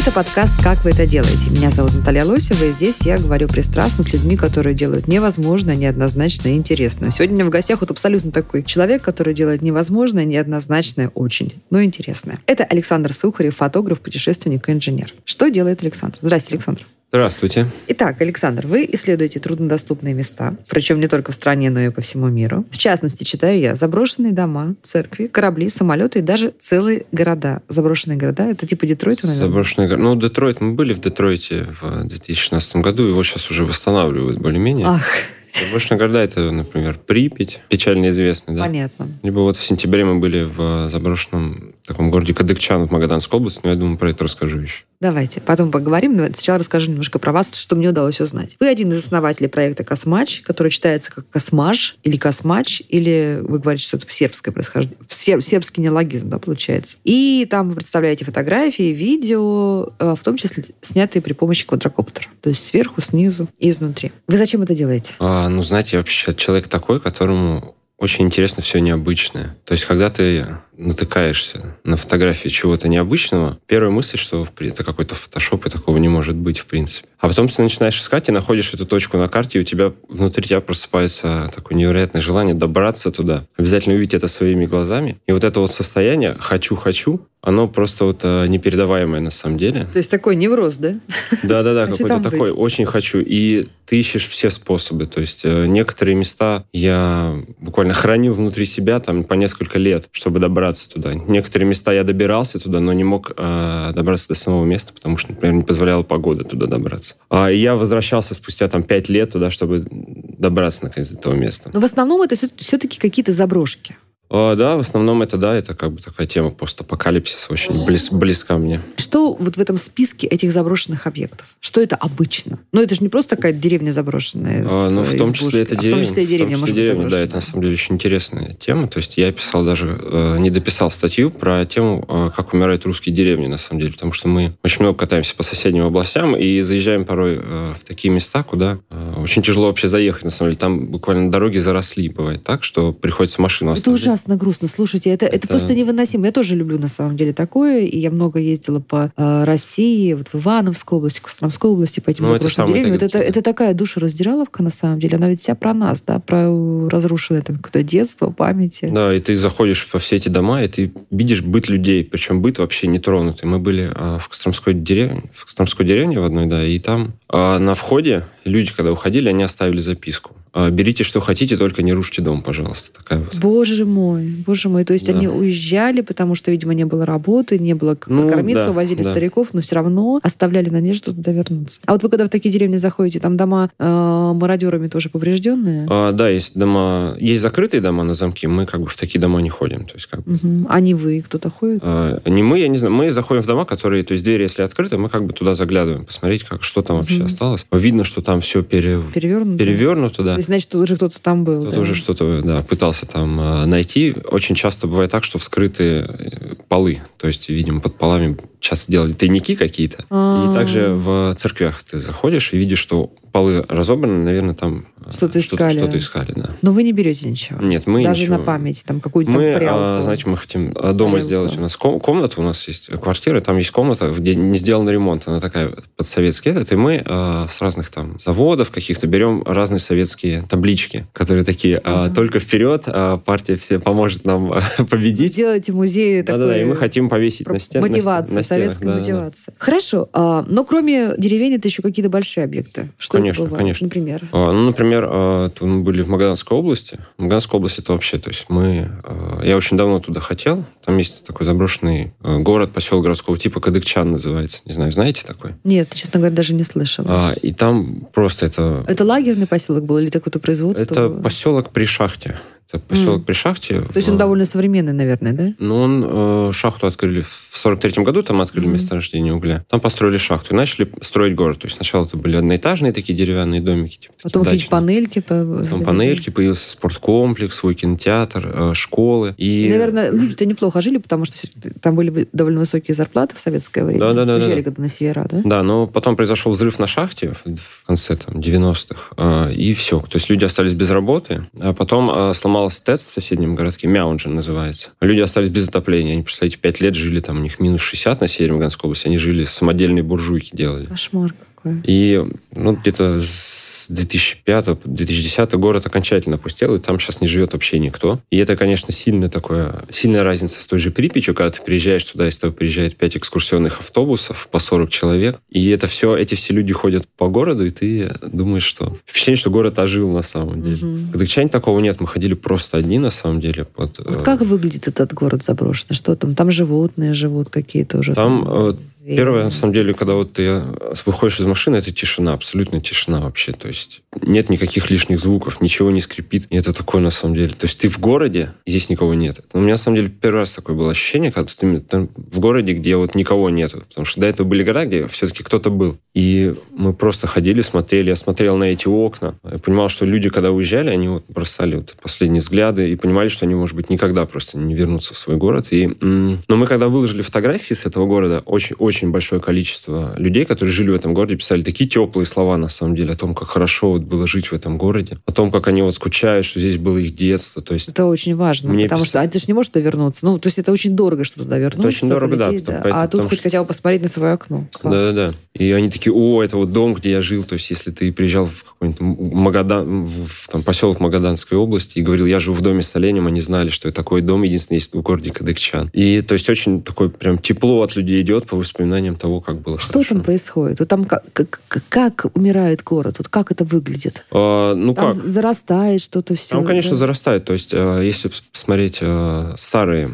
Это подкаст «Как вы это делаете?». Меня зовут Наталья Лосева, и здесь я говорю пристрастно с людьми, которые делают невозможное, неоднозначное и интересное. Сегодня у меня в гостях вот абсолютно такой человек, который делает невозможное, неоднозначное очень, но интересное. Это Александр Сухарев, фотограф, путешественник и инженер. Что делает Александр? Здравствуйте, Александр. Здравствуйте. Итак, Александр, вы исследуете труднодоступные места, причем не только в стране, но и по всему миру. В частности, читаю я, заброшенные дома, церкви, корабли, самолеты и даже целые города. Заброшенные города, это типа Детройт, наверное? Заброшенный город. Ну, Детройт, мы были в Детройте в 2016 году, его сейчас уже восстанавливают более-менее. Ах, Заброшенные города, это, например, Припять, печально известный, да? понятно. Либо вот в сентябре мы были в заброшенном таком городе Кадыкчан в Магаданской области, но я думаю, про это расскажу еще. Давайте, потом поговорим. Но сначала расскажу немножко про вас, что мне удалось узнать. Вы один из основателей проекта «Космач», который читается как «Космаш» или «Космач», или вы говорите, что это сербское происхождение, сер- сербский неологизм, да, получается. И там вы представляете фотографии, видео, э, в том числе снятые при помощи квадрокоптера. То есть сверху, снизу и изнутри. Вы зачем это делаете? А, ну, знаете, я вообще человек такой, которому очень интересно все необычное. То есть, когда ты натыкаешься на фотографии чего-то необычного, первая мысль, что это какой-то фотошоп, и такого не может быть, в принципе. А потом ты начинаешь искать и находишь эту точку на карте, и у тебя внутри тебя просыпается такое невероятное желание добраться туда, обязательно увидеть это своими глазами. И вот это вот состояние «хочу-хочу», оно просто вот э, непередаваемое на самом деле. То есть такой невроз, да? Да-да-да, Хочу какой-то такой, быть. очень хочу. И ты ищешь все способы. То есть э, некоторые места я буквально хранил внутри себя там по несколько лет, чтобы добраться туда. Некоторые места я добирался туда, но не мог э, добраться до самого места, потому что, например, не позволяла погода туда добраться. А, я возвращался спустя там пять лет туда, чтобы добраться наконец до этого места. Но в основном это все-таки какие-то заброшки. А, да, в основном это, да, это как бы такая тема постапокалипсиса очень близ- близка мне. Что вот в этом списке этих заброшенных объектов? Что это обычно? Ну, это же не просто какая-то деревня заброшенная. А, ну, в том числе это а деревня. В том числе и деревня, в том может числе быть, деревня, да, это на самом деле очень интересная тема. То есть я писал даже, э, не дописал статью про тему, э, как умирают русские деревни, на самом деле. Потому что мы очень много катаемся по соседним областям и заезжаем порой э, в такие места, куда э, очень тяжело вообще заехать, на самом деле. Там буквально дороги заросли, бывает так, что приходится машину Это оставлять. Ужасно грустно. Слушайте, это, это... Это- просто невыносимо. Я тоже люблю на самом деле такое. И я много ездила по э, России, вот в Ивановской области, Костромской области, по этим Ну, заброшенным самые деревням. Вот это, это такая душераздираловка на самом деле. Она ведь вся про нас, да, про разрушенное там какое-то детство, памяти. Да, и ты заходишь во все эти дома, и ты видишь быт людей, причем быт вообще не тронутый. Мы были а, в Костромской деревне, в Костромской деревне в одной, да, и там а, на входе люди, когда уходили, они оставили записку. А, Берите, что хотите, только не рушите дом, пожалуйста. Такая вот. Боже мой, боже мой. То есть Да. они уезжали, потому что, видимо, не было работы, не было как Ну, прокормиться, да, увозили да. стариков, но все равно оставляли надежду туда вернуться. А вот вы когда в такие деревни заходите, там дома э, мародерами тоже поврежденные? А, да, есть дома, есть закрытые дома на замки, мы как бы в такие дома не ходим. То есть как бы. А не вы, кто-то ходит? а, не мы, я не знаю, мы заходим в дома, которые, то есть двери, если открыты, мы как бы туда заглядываем, посмотреть, как, что там вообще Мгм. осталось. Видно, что там все пере... Перевернуто? перевернуто, да. То есть, значит, уже кто-то там был. Кто-то да? уже что-то да, пытался там э, найти. Очень часто бывает так, что вскрыты э, полы. То есть, видимо, под полами часто делали тайники какие-то. А. И также в церквях ты заходишь и видишь, что полы разобраны, наверное, там э, Что-то искали. Что-то искали, да. Но вы не берете ничего? Нет, мы Даже ничего. на память, там какую-то Мы, там прялку? а, знаете, мы хотим а, дома Прялку. сделать. У нас ком- комната, у нас есть квартира, там есть комната, где не сделан ремонт. Она такая подсоветский этот. И мы а, с разных там заводов каких-то берем разные советские таблички, которые такие а, «Только вперед, а, партия все поможет нам а, победить». Сделайте музей такой... Да-да-да, и мы хотим повесить про- на стен- на стен- Мотивация, на стенах, советская да-да-да. мотивация. Хорошо, а, но кроме деревень это еще какие-то большие объекты. Что Конечно, это конечно. например? А, Ну, например, а, мы были в Магаданской области. Магаданская область это вообще, то есть мы... а, Я очень давно туда хотел. Там есть такой заброшенный город, поселок городского типа Кадыкчан называется. Не знаю, знаете такой? Нет, честно говоря, даже не слышала. А, И там просто это... Это лагерный поселок был или какое-то производство? Это поселок при шахте. Это поселок Мгм. при шахте. То есть он довольно современный, наверное, да? Ну, он э, шахту открыли в 43 году, там открыли Мгм. месторождение угля. Там построили шахту и начали строить город. То есть сначала это были одноэтажные такие деревянные домики. Типа, такие Потом какие-то дачные. панельки. по- Потом панельки, появился спорткомплекс, свой кинотеатр, э, школы. И, И, наверное, люди-то неплохо жили, потому что там были довольно высокие зарплаты в советское время. Да-да-да-да. Уезжали когда на севера, да? Да, но потом произошел взрыв на шахте в конце там, 90-х, а, и все. То есть люди остались без работы, а потом а, сломалась ТЭЦ в соседнем городке, Мяунджин называется. Люди остались без отопления. Они, представляете, 5 лет жили, там у них минус 60 на севере Маганской области, они жили, самодельные буржуйки делали. Кошмар какой. И ну, где-то с 2005-2010 город окончательно опустел, и там сейчас не живет вообще никто. И это, конечно, сильно такое, сильная разница с той же Припятью, когда ты приезжаешь туда, из того приезжает 5 экскурсионных автобусов по 40 человек, и это все, эти все люди ходят по городу, и ты думаешь, что впечатление, что город ожил на самом деле. В Дагчане такого нет, мы ходили просто одни на самом деле. Под, Вот э, как выглядит этот город заброшенный? Что там? Там животные живут какие-то уже? Там, э, звери, Первое, на самом деле, когда вот ты э, выходишь из машины, это тишина, абсолютная тишина вообще. То есть нет никаких лишних звуков, ничего не скрипит. И это такое, на самом деле. То есть ты в городе, и здесь никого нет. У меня, на самом деле, первый раз такое было ощущение, когда ты там в городе, где вот никого нету. Потому что до этого были города, где все-таки кто-то был. И мы просто ходили, смотрели. Я смотрел на эти окна. Я понимал, что люди, когда уезжали, они вот бросали вот последние взгляды и понимали, что они, может быть, никогда просто не вернутся в свой город. И, но мы, когда выложили фотографии с этого города, очень-очень большое количество людей, которые жили в этом городе, писали такие теплые слова, на самом деле, о том, как хорошо вот было жить в этом городе, о том, как они вот скучают, что здесь было их детство. То есть Это очень важно, Мне потому пис- что а ты же не можешь туда вернуться. Ну, то есть это очень дорого, чтобы туда вернуться. очень дорого, да, полететь, потом- А поэтому- тут хоть что- хотя бы посмотреть на свое окно. Да-да-да. И они такие, о, это вот дом, где я жил. То есть, если ты приезжал в какой-нибудь Магадан, в, там, поселок Магаданской области и говорил, я живу в доме с оленем, они знали, что это такой дом единственный есть в городе Кадыкчан. И, то есть, очень такое прям тепло от людей идет по воспоминаниям того, как было Что хорошо. там происходит? Вот там как, как, как умирает город? Вот как это выглядит? А, ну Там как? зарастает что-то все. Там, конечно, зарастает. То есть, э, если пос- посмотреть э, старые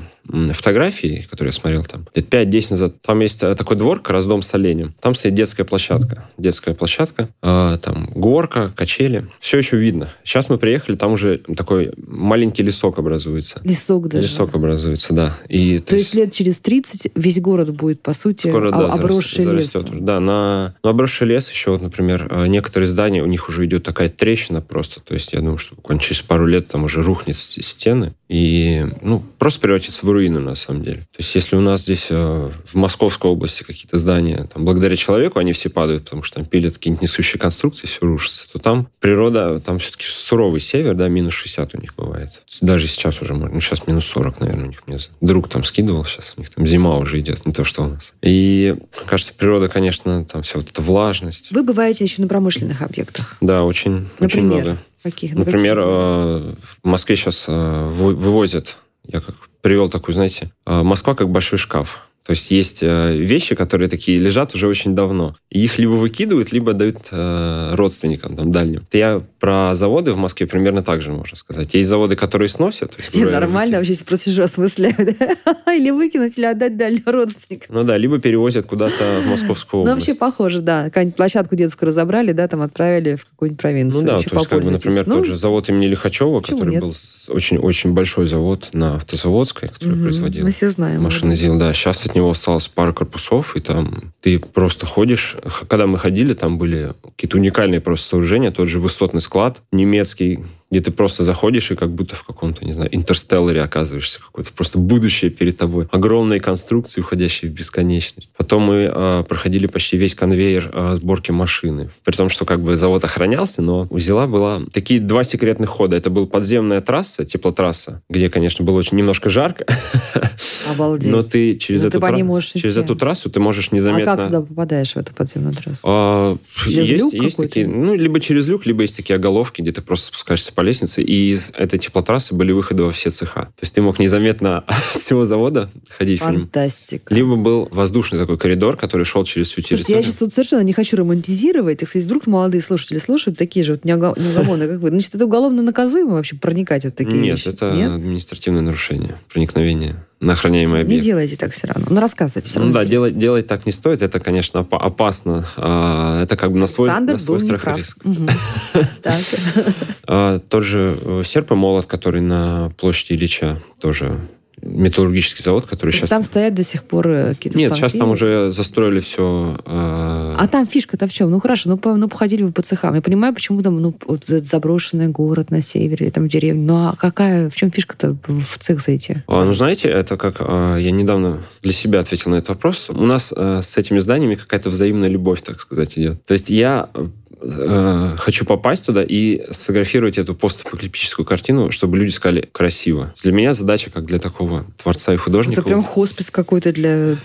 фотографии, которые я смотрел там, лет 5-10 назад, там есть э, такой дворик, раздом с оленем. Там стоит детская площадка. Детская площадка, э, там горка, качели. Все еще видно. Сейчас мы приехали, там уже такой маленький лесок образуется. Лесок даже. Лесок образуется, да. И, То есть лет через 30 весь город будет, по сути, Скоро, да, обросший зарастет лесом. уже. Да, на, ну, обросший лес еще, вот, например, э, некоторые здания, у них уже идет такая трещина просто. То есть я думаю, что буквально через пару лет там уже рухнет стены и, ну, просто превратится в руины на самом деле. То есть если у нас здесь э, в Московской области какие-то здания, там, благодаря человеку они все падают, потому что там пилят какие-нибудь несущие конструкции, все рушится, то там природа, там все-таки суровый север, да, минус 60 у них бывает. Даже сейчас уже, ну, сейчас минус 40, наверное, у них. Мне друг там скидывал, сейчас у них там зима уже идет, не то, что у нас. И, кажется, природа, конечно, там вся вот эта влажность. Вы бываете еще на промышленных объектах. Да, очень, очень Например? много. Каких? На Например, э, в Москве сейчас э, вы- вывозят, я как привел такую, знаете, э, Москва как большой шкаф. То есть есть э, вещи, которые такие лежат уже очень давно. И их либо выкидывают, либо дают э, родственникам там, дальним. Я про заводы в Москве примерно так же можно сказать. Есть заводы, которые сносят. Не, нормально, вообще просто сижу, осмысляю. Или выкинуть, или отдать дальним родственникам. Ну да, либо перевозят куда-то в Московскую Ну, область. вообще похоже, да. Какую-нибудь площадку детскую разобрали, да, там отправили в какую-нибудь провинцию. Ну да, то есть, как бы, например, Ну, тот же завод имени Лихачева, который нет? был очень-очень большой завод на Автозаводской, который производил Мы все знаем. машины ЗИЛ, да. Сейчас от него осталось пара корпусов, и там ты просто ходишь. Когда мы ходили, там были какие-то уникальные просто сооружения, тот же высотный склад немецкий, где ты просто заходишь и как будто в каком-то, не знаю, интерстелларе оказываешься, какое-то просто будущее перед тобой. Огромные конструкции, уходящие в бесконечность. Потом мы э, проходили почти весь конвейер э, сборки машины. При том, что как бы завод охранялся, но у ЗИЛа была такие два секретных хода. Это была подземная трасса, теплотрасса, где, конечно, было очень немножко жарко, Обалдеть. но ты через, Ну, ты эту, по тра- через идти. эту трассу ты можешь А незаметно... как туда попадаешь, в эту подземную трассу? А, Через есть, люк есть какой-то? такие, ну, либо через люк, либо есть такие оголовки, где ты просто спускаешься по лестнице, и из этой теплотрассы были выходы во все цеха. То есть ты мог незаметно от всего завода ходить в нем. Фантастика. Либо был воздушный такой коридор, который шел через всю Слушайте, я территорию. сейчас вот совершенно не хочу романтизировать. Так сказать, вдруг молодые слушатели слушают такие же вот неуго- неугомонные, как вы. Значит, это уголовно наказуемо вообще проникать вот такие Нет, вещи? это Нет? административное нарушение, проникновение. На охраняемый Не объект. делайте так все равно. Ну, рассказывайте. Все Ну равно да, интересно. делать, делать так не стоит, это, конечно, опа- опасно. А, Это как бы на свой, Александр на свой страх и риск. А, Тот же э, серп и молот, который на площади Ильича, тоже металлургический завод, который сейчас... Там стоят до сих пор э, какие-то Нет, сейчас там уже застроили все... А там фишка-то в чем? Ну хорошо, ну, по- ну походили вы по цехам. Я понимаю, почему там ну, вот заброшенный город на севере или там в деревне. Ну а какая, в чем фишка-то в цех зайти? А, ну, знаете, это как... а, я недавно для себя ответил на этот вопрос. У нас а, с этими зданиями какая-то взаимная любовь, так сказать, идет. То есть я э, хочу попасть туда и сфотографировать эту постапокалиптическую картину, чтобы люди сказали «красиво». Для меня задача, как для такого творца и художника... Это прям хоспис какой-то для,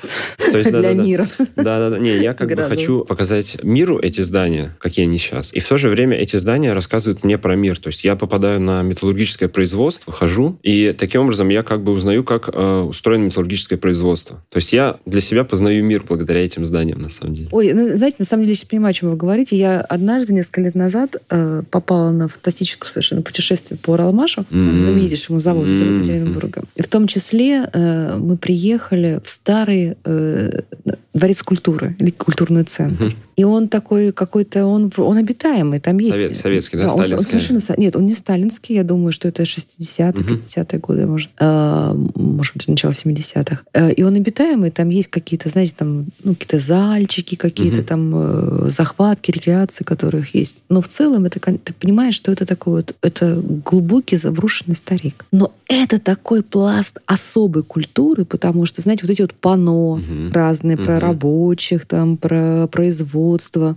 То есть, для да-да-да. мира. Да-да-да. Не, я как бы Городов. хочу показать миру эти здания, какие они сейчас. И в то же время эти здания рассказывают мне про мир. То есть я попадаю на металлургическое производство, хожу, и таким образом я как бы узнаю, как э, устроено металлургическое производство. То есть я для себя познаю мир благодаря этим зданиям, на самом деле. Ой, ну, знаете, на самом деле, я сейчас понимаю, о чем вы говорите. Я однажды, несколько лет назад, э, попала на фантастическое совершенно путешествие по Уралмашу, М. знаменитейшему заводу М. Екатеринбурга. И в том числе э, мы приехали в старый э, дворец культуры или культурный центр. Мгм. И он такой какой-то, он, он обитаемый, там есть... Совет- советский, да, он- он, сталинский? совершенно... со- Нет, он не сталинский, я думаю, что это 60-е, Мгм. 50-е годы, может, Э, может быть, начало 70-х. Э, И он обитаемый, там есть какие-то, знаете, там, ну, какие-то зальчики, какие-то Мгм. там э, захватки, рекреации, которых есть. Но в целом это, ты понимаешь, что это такой вот, это глубокий заброшенный старик. Но это такой пласт особой культуры, потому что, знаете, вот эти вот пано Мгм. разные про Мгм. рабочих, там, про производство,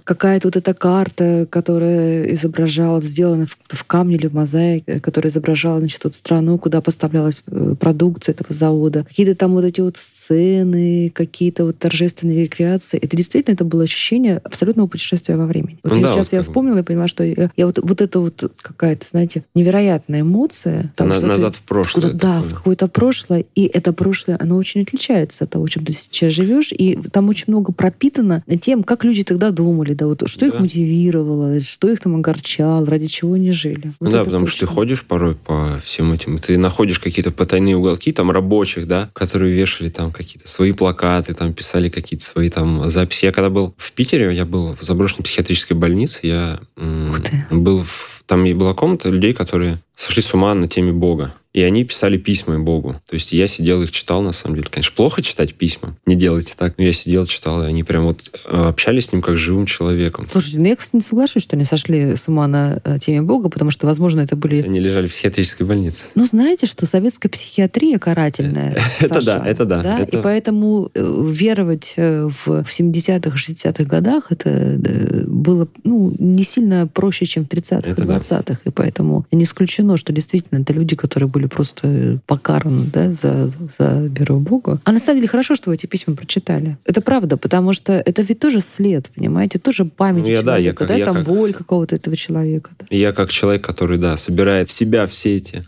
какая-то вот эта карта, которая изображала, сделана в, в камне или в мозаике, которая изображала, значит, вот страну, куда поставлялась э, продукция этого завода. Какие-то там вот эти вот сцены, какие-то вот торжественные рекреации. Это действительно это было ощущение абсолютного путешествия во времени. Вот Ну я да, сейчас вот я вспомнила и поняла, что я, я вот, вот это вот какая-то, знаете, невероятная эмоция. того, На- назад в прошлое. да, в какое-то прошлое. И это прошлое, оно очень отличается от того, чем ты сейчас живешь. И там очень много пропитано тем, как люди тогда думали, да, вот что их Да. мотивировало, что их там огорчало, ради чего они жили. Вот да, потому что ты точно. ходишь порой по всем этим, ты находишь какие-то потайные уголки там рабочих, да, которые вешали там какие-то свои плакаты, там писали какие-то свои там записи. Я когда был в Питере, я был в заброшенной психиатрической больнице, я м, был в, там и была комната людей, которые сошли с ума на теме Бога. И они писали письма Богу. То есть я сидел их читал, на самом деле. Конечно, плохо читать письма. Не делайте так. Но я сидел, читал, и они прям вот э, общались с ним как с живым человеком. Слушайте, ну я, кстати, не соглашусь, что они сошли с ума на э, теме Бога, потому что, возможно, это были... Они лежали в психиатрической больнице. Ну, знаете, что советская психиатрия карательная, Это Саша, да, это да, это- И поэтому э, веровать э, в, в 70-х, 60-х годах это было ну, не сильно проще, чем в 30-х и Это да. 20-х. И поэтому не исключено, что действительно это люди, которые были просто покараны да, за, за веру в Бога. А на самом деле хорошо, что вы эти письма прочитали. Это правда, потому что это ведь тоже след, понимаете, тоже память Ну, я- да, я человека, как- да, я там как- боль какого-то этого человека. да. Я как человек, который, да, собирает в себя все эти э,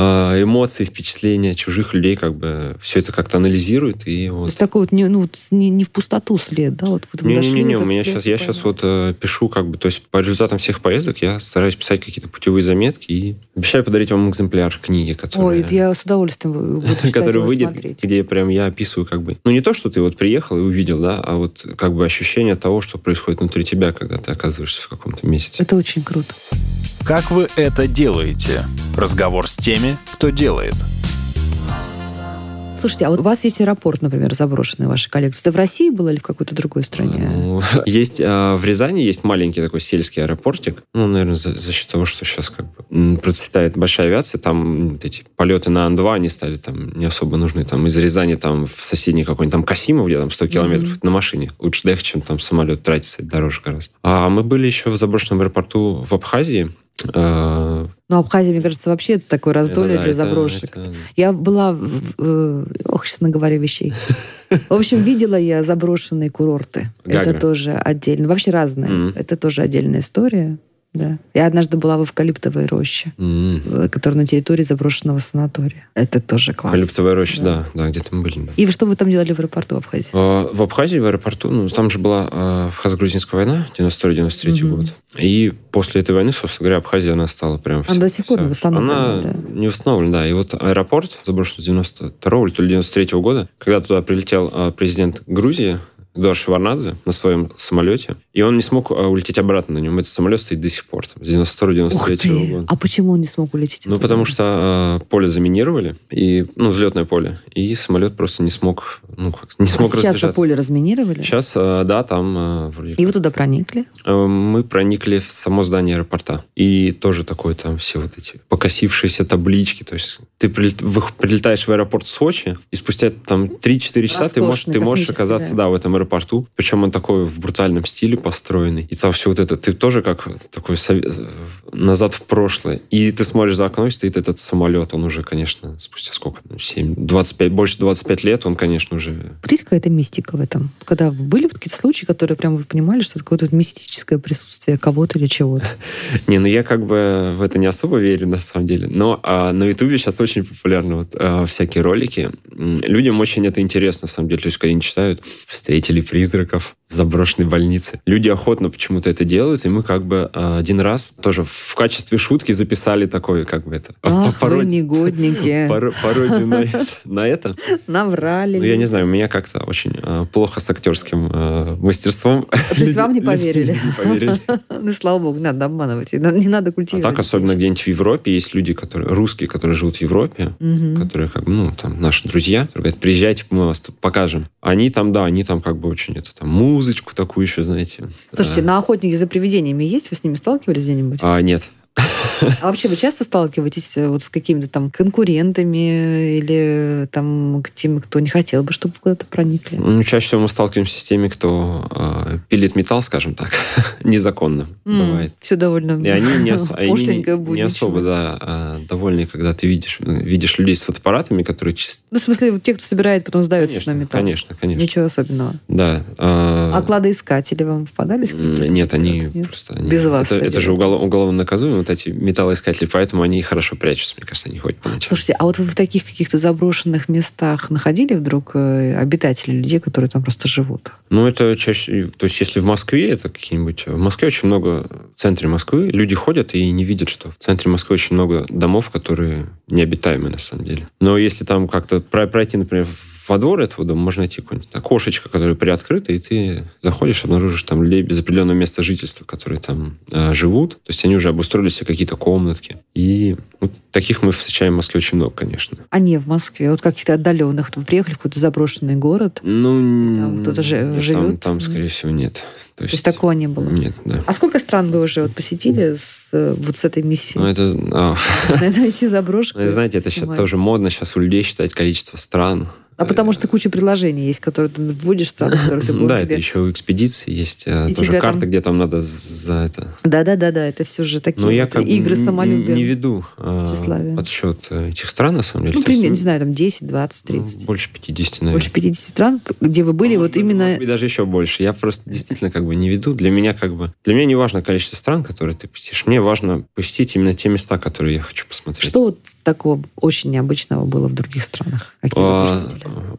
эмоции, впечатления чужих людей, как бы все это как-то анализирует. И То вот... есть такой вот не, ну, не, не в пустоту след, да, вот, вот вы дошли Не-не-не, у меня сейчас, я сейчас вот э, пишу, как бы, то есть по результатам всех поездок я стараюсь писать какие-то путевые заметки и обещаю подарить вам экземпляр книги, которая, Ой, это я с удовольствием буду читать который выйдет, смотреть. где прям я описываю, как бы, ну не то, что ты вот приехал и увидел, да, а вот как бы ощущение того, что происходит внутри тебя, когда ты оказываешься в каком-то месте. Это очень круто. Как вы это делаете? Разговор с теми, кто делает. Слушайте, а вот у вас есть аэропорт, например, заброшенный в вашей коллекции. Это в России было или в какой-то другой стране? Ну, есть а, в Рязани есть маленький такой сельский аэропортик. Ну, наверное, за, за счет того, что сейчас как бы процветает большая авиация, там вот эти полеты на Ан-2, они стали там не особо нужны. Там из Рязани там в соседний какой-нибудь там Касимов, где там 100 километров на машине. Лучше доехать, чем там самолет тратится, дороже гораздо. А мы были еще в заброшенном аэропорту в Абхазии. А, Ну, Абхазия, мне кажется, вообще это такое раздолье это для это- заброшек. это- Я была... В, э, ох, сейчас наговорю вещей. В общем, видела я заброшенные курорты. Гагра. Это тоже отдельно. Вообще разные. Мгм. Это тоже отдельная история. Да. Я однажды была в эвкалиптовой роще, э, которая на территории заброшенного санатория. Это тоже класс. Эвкалиптовая роща, Да. да, да, где-то мы были. да. И что вы там делали в аэропорту Абхазии? А, В Абхазии, в аэропорту, ну, там же была а, Абхазо-грузинская война, 92-93 Мгм. год. И после этой войны, собственно говоря, Абхазия, она стала прям... Она до сих пор не восстановлена, Она да. не восстановлена, да. И вот аэропорт, заброшенный с 92 или то ли 93 года, когда туда прилетел а, президент Грузии, Эдуард Шеварнадзе на своем самолете, и он не смог а, улететь обратно на нем. Этот самолет стоит до сих пор, там, с 92-93 Ух ты! года. А почему он не смог улететь? Ну, потому что э, поле заминировали, и, ну, взлетное поле, и самолет просто не смог, ну, как, не А смог сейчас разбежаться. поле разминировали? Сейчас, э, да, там э, вроде И вы туда проникли? Э, Мы проникли в само здание аэропорта. И тоже такое там все вот эти покосившиеся таблички. То есть ты прилетаешь в аэропорт Сочи, и спустя там 3-4 часа ты можешь, Роскошный, ты можешь оказаться, да. да. в этом аэропорту. Причем он такой в брутальном стиле построенный. И там все вот это, ты тоже как такой э, назад в прошлое. И ты смотришь за окно, и стоит этот самолет. Он уже, конечно, спустя сколько? Ну, 7, 25, больше 25 лет, он, конечно, уже Есть какая-то мистика в этом? Когда были вот какие-то случаи, которые прям вы понимали, что это какое-то мистическое присутствие кого-то или чего-то? Не, ну я как бы в это не особо верю, на самом деле. Но а, на Ютубе сейчас очень популярны вот, а, всякие ролики. Людям очень это интересно, на самом деле. То есть, когда они читают «Встретили призраков в заброшенной больнице». Люди охотно почему-то это делают, и мы как бы а, один раз тоже в качестве шутки записали такое, как бы это... Ах, вы пародию- негодники. паро- пародию на это. На это. Наврали. Ну, я не знаю, у меня как-то очень а, плохо с актерским а, мастерством. То есть вам не поверили? люди не поверили. Ну, слава богу, не надо обманывать. Не надо- надо А культивировать. так, особенно где-нибудь в Европе, есть люди, которые русские, которые живут в Европе, которые, как бы, ну, там, наши друзья, говорят, приезжайте, мы вас покажем. Они там, да, они там как бы очень, это, там, музычку такую еще, знаете. Слушайте, А, на охотники за привидениями есть? Вы с ними сталкивались где-нибудь? а, нет. А вообще вы часто сталкиваетесь э, вот с какими-то там конкурентами или там к теми, кто не хотел бы, чтобы куда-то проникли? Ну, чаще всего мы сталкиваемся с теми, кто а, пилит металл, скажем так, незаконно бывает. Все довольно И они не, ос- они не, не особо, да, а, довольны, когда ты видишь, видишь людей с фотоаппаратами, которые чисто... Ну, в смысле, те, кто собирает, потом сдается Конечно, на металл. конечно, конечно. Ничего особенного. Да. а, А кладоискатели вам попадались? Нет, они Нет? просто... они- Без вас Это, это же уголовно наказуемо, вот эти металлоискатели, поэтому они хорошо прячутся, мне кажется, они ходят по ночам. Слушайте, а вот вы в таких каких-то заброшенных местах находили вдруг э, обитателей, людей, которые там просто живут? Ну, это чаще... То есть, если в Москве, это какие-нибудь... В Москве очень много... В центре Москвы люди ходят и не видят, что в центре Москвы очень много домов, которые необитаемые, на самом деле. Но если там как-то про- пройти, например, во двор этого дома, можно найти какое-нибудь окошечко, которое приоткрыто, и ты заходишь, обнаружишь там людей без определенного места жительства, которые там э, живут. То есть, они уже обустроили себе какие-то комнатки. И ну, таких мы встречаем в Москве очень много, конечно. А не в Москве, вот каких-то отдаленных. Вы приехали в какой-то заброшенный город, Ну, там кто-то же живет? Там, там, скорее всего, нет. То то есть, есть такого не было. Нет, да. А сколько стран вы уже вот посетили с, э, вот с этой миссией? Ну, это, а, Найти заброшку. знаете, это сейчас тоже модно сейчас у людей считать количество стран. А потому что куча предложений есть, которые ты вводишь страны, которые ты Да, будешь это тебе... еще у экспедиции есть э, И тоже карта, там- где там надо за это. Да-да-да-да, это все же такие Но я вот как игры самолюбия. не веду э, тщеславия. подсчет э, этих стран, на самом деле. Ну, примерно, не знаю, там 10, 20, ну, 30. Больше 50, наверное. Больше 50 стран, где вы были, Может вот именно... может быть, даже еще больше. Я просто действительно как бы не веду. Для меня как бы... Для меня не важно количество стран, которые ты посетишь. Мне важно посетить именно те места, которые я хочу посмотреть. Что вот такого очень необычного было в других странах? Какие А?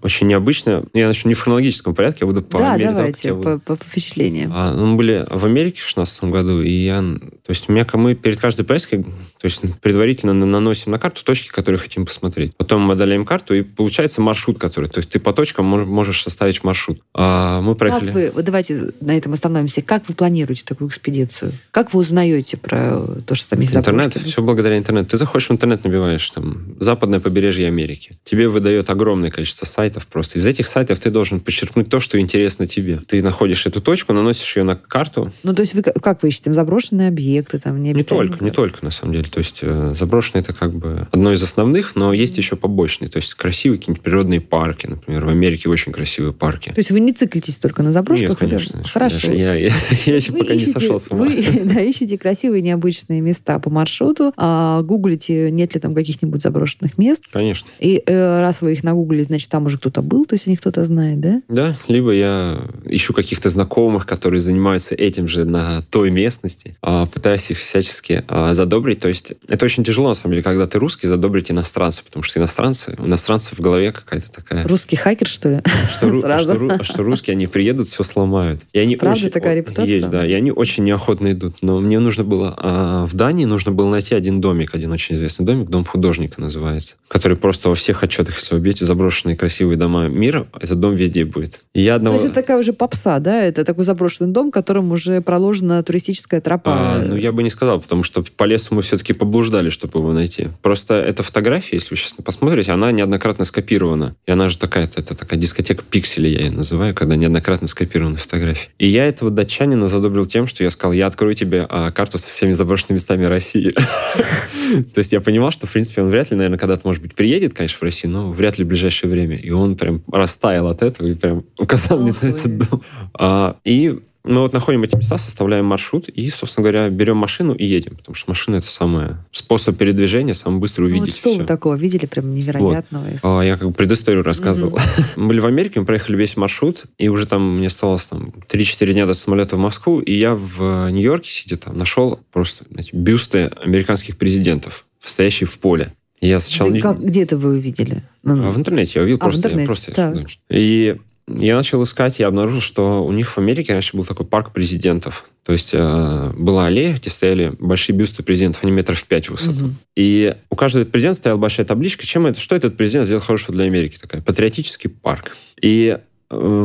Очень необычно. Я начну не в хронологическом порядке, я буду по Да, мере того, как давайте, я буду. по, по впечатлениям. А, ну, мы были в Америке в 16 году, и я... То есть у меня, мы перед каждой поездкой, то есть предварительно на- наносим на карту точки, которые хотим посмотреть. Потом мы отдаляем карту, и получается маршрут, который... То есть ты по точкам мож- можешь составить маршрут. А мы проехали... Как вы, вот давайте на этом остановимся. Как вы планируете такую экспедицию? Как вы узнаете про то, что там есть Интернет, заброшки? все благодаря интернету. Ты заходишь в интернет, набиваешь там западное побережье Америки. Тебе выдает огромное количество сайтов просто. Из этих сайтов ты должен подчеркнуть то, что интересно тебе. Ты находишь эту точку, наносишь ее на карту. Ну, то есть вы как как вы ищете? Там заброшенные объекты, там Не необитаемые только, не только, на самом деле. То есть э, заброшенные это как бы одно из основных, но есть еще побочные. То есть красивые какие-нибудь природные парки. Например, в Америке очень красивые парки. То есть вы не циклитесь только на заброшках? Нет, или- конечно. Хорошо. Я, я- я еще Вы пока не ищете- сошел с ума. Вы да, ищете красивые необычные места по маршруту, а, гуглите, нет ли там каких-нибудь заброшенных мест. Конечно. И э, раз вы их нагуглили, значит, там уже кто-то был, то есть о них кто-то знает, да? Да, либо я ищу каких-то знакомых, которые занимаются этим же на той местности, а, пытаюсь их всячески а, задобрить. То есть это очень тяжело, на самом деле, когда ты русский, задобрить иностранца, потому что иностранцы, у иностранцев в голове какая-то такая... Русский хакер, что ли? Что, Сразу. что что русские, они приедут, все сломают. И они Правда очень- такая репутация? Есть, да. И они очень неохотно идут. Но мне нужно было... а, в Дании нужно было найти один домик, один очень известный домик, дом художника называется, который просто во всех отчетах, если вы вбьете заброшенные красивые дома мира, этот дом везде будет. И я То одного... есть это такая уже попса, да? Это такой заброшенный дом, которым уже проложена туристическая тропа. А, ну, я бы не сказал, потому что по лесу мы все-таки поблуждали, чтобы его найти. Просто эта фотография, если вы сейчас посмотрите, она неоднократно скопирована. И она же такая, это такая дискотека пикселей, я ее называю, когда неоднократно скопированы фотографии. И я этого датчанина задобрил тем, что я сказал, я открою тебе а, карту со всеми заброшенными местами России. То есть я понимал, что, в принципе, он вряд ли, наверное, когда-то, может быть, приедет, конечно, в Россию, но вряд ли в ближайшее время. И он прям растаял от этого и прям указал мне на этот дом. А, И мы вот находим эти места, составляем маршрут и, собственно говоря, берем машину и едем. Потому что машина — это самый способ передвижения, самый быстрый Ну, вот увидеть что все. вы такого видели прям невероятного? если- А, Я как бы предысторию рассказывал. Мы были в Америке, мы проехали весь маршрут, и уже там мне оставалось там 3-4 дня до самолета в Москву, и я в Нью-Йорке, сидя там, нашел просто знаете, бюсты американских президентов, стоящие в поле. Я сначала как- где это вы увидели? А в интернете я увидел А, в просто. я интернете, просто так. И я начал искать, я обнаружил, что у них в Америке раньше был такой парк президентов. То есть э, была аллея, где стояли большие бюсты президентов, они метров в пять в высоту. Мгм. И у каждого президента стояла большая табличка, чем это, что этот президент сделал хорошего для Америки. Такая патриотический парк. И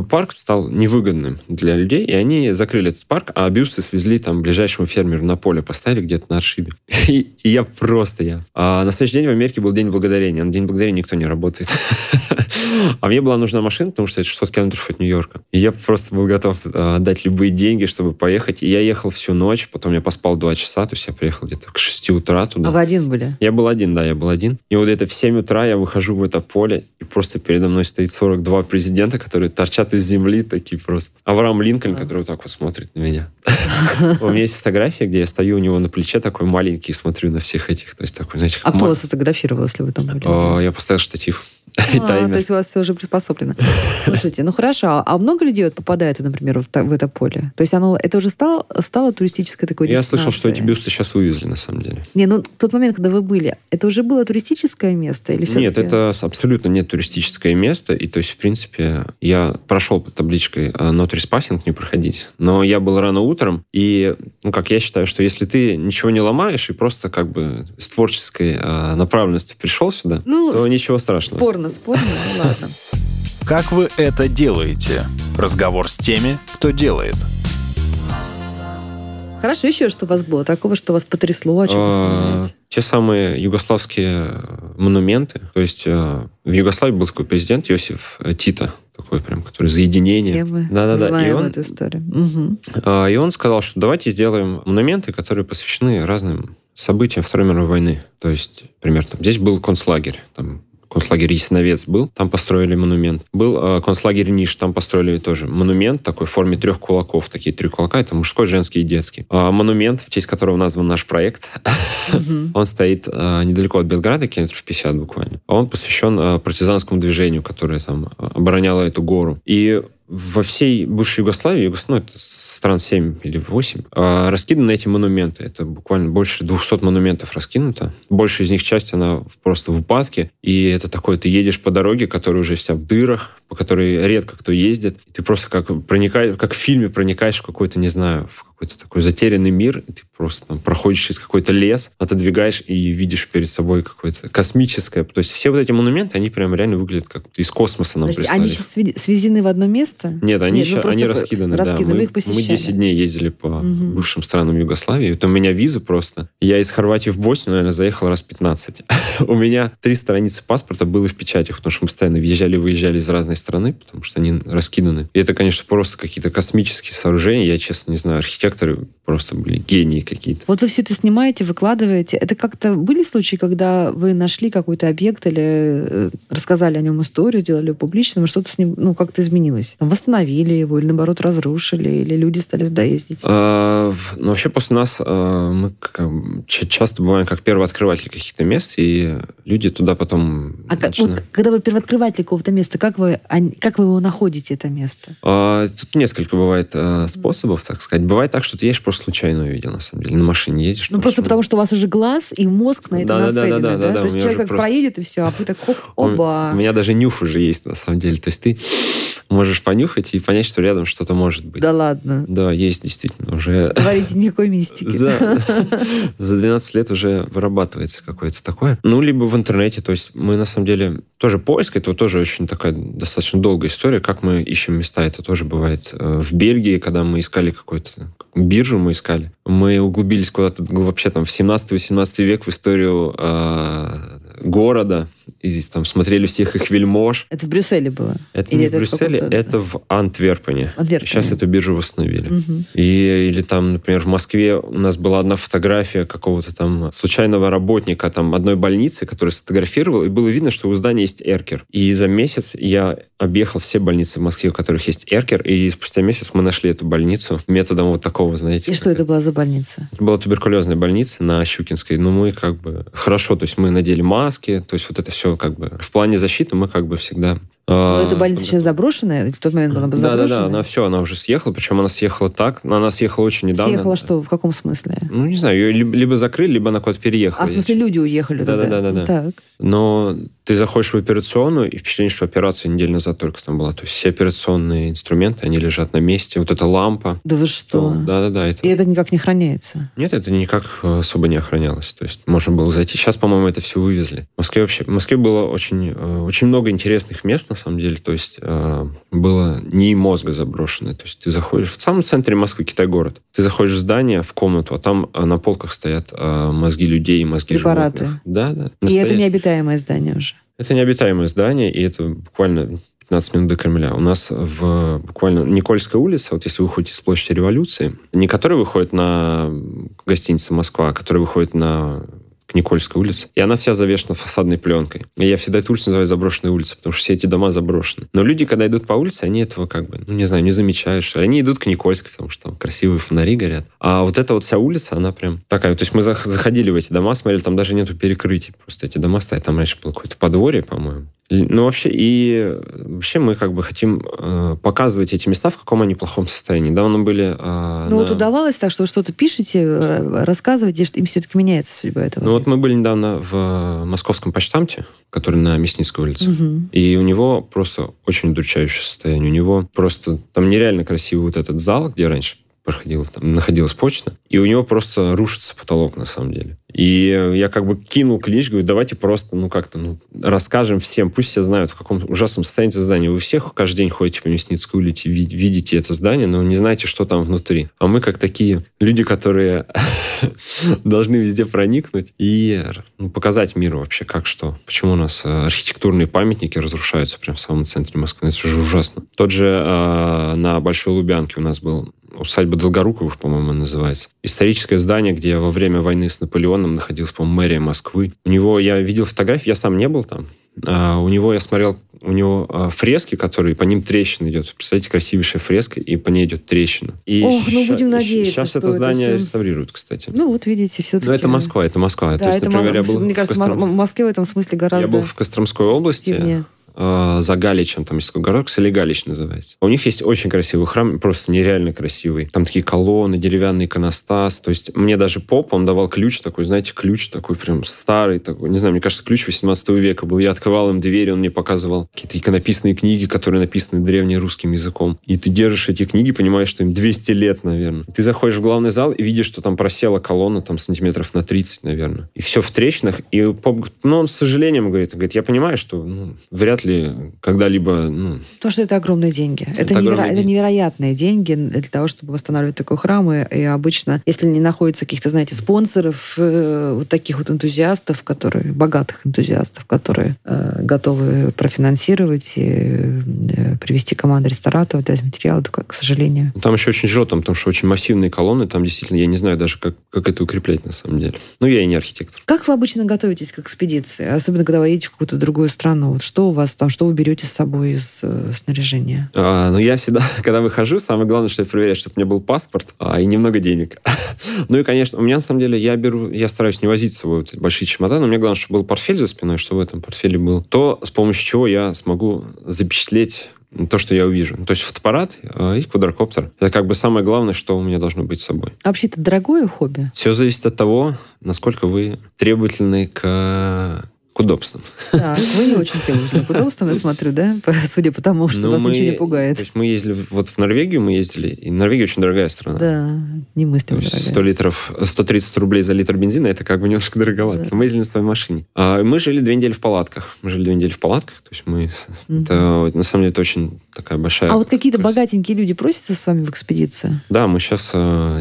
парк стал невыгодным для людей, и они закрыли этот парк, а бюсты свезли там ближайшему фермеру на поле, поставили где-то на отшибе. И, и я просто я. А на следующий день в Америке был День Благодарения. На День Благодарения никто не работает. А мне была нужна машина, потому что это 600 километров от Нью-Йорка. И я просто был готов э, отдать любые деньги, чтобы поехать. И я ехал всю ночь, потом я поспал 2 часа, то есть я приехал где-то к 6 утра туда. А вы один были? Я был один, да, я был один. И вот это в 7 утра я выхожу в это поле, и просто передо мной стоит 42 президента, которые торчат из земли, такие просто. Авраам Линкольн, который вот так вот смотрит на меня. У меня есть фотография, где я стою у него на плече, такой маленький, и смотрю на всех этих. То есть такой, знаете, А кто вас фотографировал, если вы там были? А? Я поставил штатив. И А, таймер. то есть у вас все уже приспособлено. Слушайте, ну хорошо, а много людей вот попадает, например, в, в это поле? То есть оно, это уже стало, стало туристической такой Я слышал, что эти бюсты сейчас вывезли, на самом деле. Не, ну тот момент, когда вы были, это уже было туристическое место или Нет, это абсолютно не туристическое место. И то есть, в принципе, я прошел под табличкой э, «No trespassing» не проходить. Но я был рано утром, и, ну, как я считаю, что если ты ничего не ломаешь и просто как бы с творческой э, направленностью пришел сюда, Ну, то ничего страшного. Спорно, спорно, ну ладно. Как вы это делаете? Разговор с теми, кто делает. Хорошо, еще что у вас было такого, что вас потрясло, о чем вы А, вспоминаете? Те самые югославские монументы. То есть э, в Югославии был такой президент Йосиф э, Тита, такой прям, который за единение. Да-да-да. И знаем он, эту историю. А, И он сказал, что давайте сделаем монументы, которые посвящены разным событиям Второй мировой войны. То есть, например, там, здесь был концлагерь, там концлагерь Ясновец был, там построили монумент. Был э, концлагерь Ниш, там построили тоже монумент такой в форме трех кулаков. Такие три кулака, это мужской, женский и детский. А монумент, в честь которого назван наш проект, он стоит э, недалеко от Белграда, километров 50 буквально. А Он посвящен э, партизанскому движению, которое там э, обороняло эту гору. И во всей бывшей Югославии, Югос- ну, это стран 7 или 8, э, раскиданы эти монументы. Это буквально больше 200 монументов раскинуто. Большая из них часть, она просто в упадке. И это такое, ты едешь по дороге, которая уже вся в дырах, по которой редко кто ездит. Ты просто как проникаешь, как в фильме проникаешь в какой-то, не знаю, в какой-то такой затерянный мир, и ты просто там, проходишь через какой-то лес, отодвигаешь и видишь перед собой какое-то космическое. То есть все вот эти монументы, они прям реально выглядят как из космоса нам прислали. они сейчас сведены в одно место? Нет, они, Нет, ну ща- просто они раскиданы, раскиданы, да. Мы, их посещали. мы 10 дней ездили по Мгм. бывшим странам Югославии. Это у меня виза просто. Я из Хорватии в Боснию, наверное, заехал раз 15. у меня три страницы паспорта было в печатях, потому что мы постоянно въезжали и выезжали из разной страны, потому что они раскиданы. И это, конечно, просто какие-то космические сооружения. Я, честно, не знаю, архитекторы просто были гении какие-то. Вот вы все это снимаете, выкладываете. Это как-то были случаи, когда вы нашли какой-то объект или э, рассказали о нем историю, сделали его публичным, и что-то с ним ну, как-то изменилось? Там, восстановили его или, наоборот, разрушили, или люди стали туда ездить? А, ну, вообще после нас а, мы как, часто бываем как первооткрыватели каких-то мест, и люди туда потом А как, начинают- вот, когда вы первооткрыватель какого-то места, как вы, а, как вы его находите, это место? А, Тут несколько бывает а, способов, так сказать. Бывает так, что ты едешь просто случайно увидел, на самом деле. На машине едешь. Ну, просто потому, что у вас уже глаз и мозг на это нацелены, да? да, То есть человек как просто- проедет, и все, а вы так хоп, оба. У меня даже нюх уже есть, на самом деле. То есть ты можешь понюхать и понять, что рядом что-то может быть. Да ладно. Да, есть действительно уже... Говорите, никакой мистики. За, за 12 лет уже вырабатывается какое-то такое. Ну, либо в интернете. То есть мы, на самом деле, тоже поиск, это тоже очень такая достаточно долгая история, как мы ищем места. Это тоже бывает э, в Бельгии, когда мы искали какую-то биржу, мы искали. Мы углубились куда-то вообще там в 17-18 век в историю э, города. И здесь там смотрели всех их вельмож. Это в Брюсселе было? Это Или не это в в Брюсселе, каком-то- это в Антверпене. Антверпене. Сейчас эту биржу восстановили. Мгм. И, или там, например, в Москве у нас была одна фотография какого-то там случайного работника там одной больницы, который сфотографировал, и было видно, что у здания есть эркер. И за месяц я объехал все больницы в Москве, у которых есть эркер, и спустя месяц мы нашли эту больницу методом вот такого, знаете. И что это была за больница? это была туберкулезная больница на Щукинской, но мы как бы хорошо, то есть мы надели маски, то есть вот это все как бы в плане защиты мы как бы всегда... Но э, эта больница сейчас заброшенная? В тот момент она была да, да, заброшенная? да, она все, она уже съехала, причем она съехала так, она съехала очень недавно. Съехала что? В каком смысле? Ну, не знаю, ее либо, закрыли, либо она куда-то переехала. А, в смысле, люди уехали туда? Да-да-да-да-да. Так. Но ты заходишь в операционную, и впечатление, что операция неделю назад только там была. То есть все операционные инструменты, они лежат на месте. Вот эта лампа. Да вы что? Да-да-да. Это... И это никак не храняется? Нет, это никак э, особо не охранялось. То есть можно было зайти. Сейчас, по-моему, это все вывезли. В Москве вообще... В Москве было очень, э, очень много интересных мест, самом деле. То есть э, было не мозга заброшенное. То есть ты заходишь в самом центре Москвы, Китай-город. Ты заходишь в здание, в комнату, а там э, на полках стоят э, мозги людей и мозги Препараты. животных. Да, да. И это необитаемое здание уже? это необитаемое здание, и это буквально 15 минут до Кремля. У нас в буквально Никольская улица, вот если вы выходите с площади Революции, не которая выходит на гостиницу Москва, а которая выходит на к Никольской улице. И она вся завешена фасадной пленкой. И я всегда эту улицу называю заброшенной улицей, потому что все эти дома заброшены. Но люди, когда идут по улице, они этого как бы, ну, не знаю, не замечают, что. Они идут к Никольской, потому что там красивые фонари горят. А вот эта вот вся улица, она прям такая. То есть мы зах- заходили в эти дома, смотрели, там даже нету перекрытий. Просто эти дома стоят. Там раньше было какое-то подворье, по-моему. Ну, вообще, и э, вообще мы как бы хотим э, показывать эти места, в каком они плохом состоянии. Давно были... э, Ну на- вот удавалось так, что вы что-то пишете, э, рассказываете, что им все-таки меняется судьба этого? Ну, вот мы были недавно в э, московском почтамте, который на Мясницкой улице. Мгм. И у него просто очень удручающее состояние. У него просто там нереально красивый вот этот зал, где раньше проходила, там находилась почта, и у него просто рушится потолок на самом деле. И я как бы кинул клич, говорю, давайте просто, ну как-то, ну, расскажем всем, пусть все знают, в каком ужасном состоянии это здание. Вы всех каждый день ходите по Мясницкой улице, ви- видите это здание, но не знаете, что там внутри. А мы как такие люди, которые должны везде проникнуть и ну, показать миру вообще, как что. Почему у нас э, архитектурные памятники разрушаются прямо в самом центре Москвы. Это же ужасно. Тот же э, на Большой Лубянке у нас был усадьба Долгоруковых, по-моему, называется. Историческое здание, где во время войны с Наполеоном находилась, по-моему, мэрия Москвы. У него, я видел фотографии, я сам не был там. А, у него, я смотрел, у него а, фрески, которые, по ним трещина идет. Представляете, красивейшая фреска, и по ней идет трещина. И Ох, ну, будем надеяться, Сейчас что это это здание всё- реставрируют, кстати. Ну вот видите, все-таки... Ну, это Москва, это Москва. Да, То есть, это, например, я мо- был мне кажется, Костром- в Москве в этом смысле гораздо Я был в Костромской области. Э, за Галичем, там есть такой город, Солигалич называется. У них есть очень красивый храм, просто нереально красивый. Там такие колонны, деревянный иконостас. То есть мне даже поп, он давал ключ такой, знаете, ключ такой прям старый такой. Не знаю, мне кажется, ключ 18 века был. Я открывал им дверь, он мне показывал какие-то иконописные книги, которые написаны древнерусским языком. И ты держишь эти книги, понимаешь, что им 200 лет, наверное. Ты заходишь в главный зал и видишь, что там просела колонна там сантиметров на 30, наверное. И все в трещинах. И поп, ну, он с сожалением говорит, говорит, я понимаю, что ну, вряд ли ли когда-либо... Ну, Потому что это огромные деньги. Это, Это неверо- огромные это деньги. невероятные деньги для того, чтобы восстанавливать такой храм. И, и обычно, если не находится каких-то, знаете, спонсоров, э, вот таких вот энтузиастов, которые, богатых энтузиастов, которые э, готовы профинансировать и э, привести команду рестораторов, дать материалы, то, к сожалению. там еще очень тяжело, там, потому что очень массивные колонны, там действительно, я не знаю даже, как, как это укреплять на самом деле. Ну, я и не архитектор. Как вы обычно готовитесь к экспедиции? Особенно, когда вы едете в какую-то другую страну. Вот что у вас там, что вы берете с собой из э, снаряжения? А, ну, я всегда, когда выхожу, самое главное, что я проверяю, чтобы у меня был паспорт а, и немного денег. ну и, конечно, у меня, на самом деле, я беру, я стараюсь не возить с собой вот большие чемоданы. У меня главное, чтобы был портфель за спиной, что в этом портфеле был. То, с помощью чего я смогу запечатлеть то, что я увижу. Ну, То есть фотоаппарат а, и квадрокоптер. Это как бы самое главное, что у меня должно быть с собой. А вообще это дорогое хобби? Все зависит от того, насколько вы требовательны к, к удобствам. Так, вы не очень требовательны к удобствам, я смотрю, да? Судя по тому, что Ну, вас мы- ничего не пугает. То есть мы ездили вот в Норвегию, мы ездили, и Норвегия очень дорогая страна. Да, немыслимо То есть 100 дорогая. литров, 130 рублей за литр бензина, это как бы немножко дороговато. Мы ездили на своей машине. А мы жили две недели в палатках. Мы жили две недели в палатках, то есть мы... Мгм. Это, на самом деле, это очень такая большая... А вот какие-то богатенькие люди просятся с вами в экспедицию? Да, мы сейчас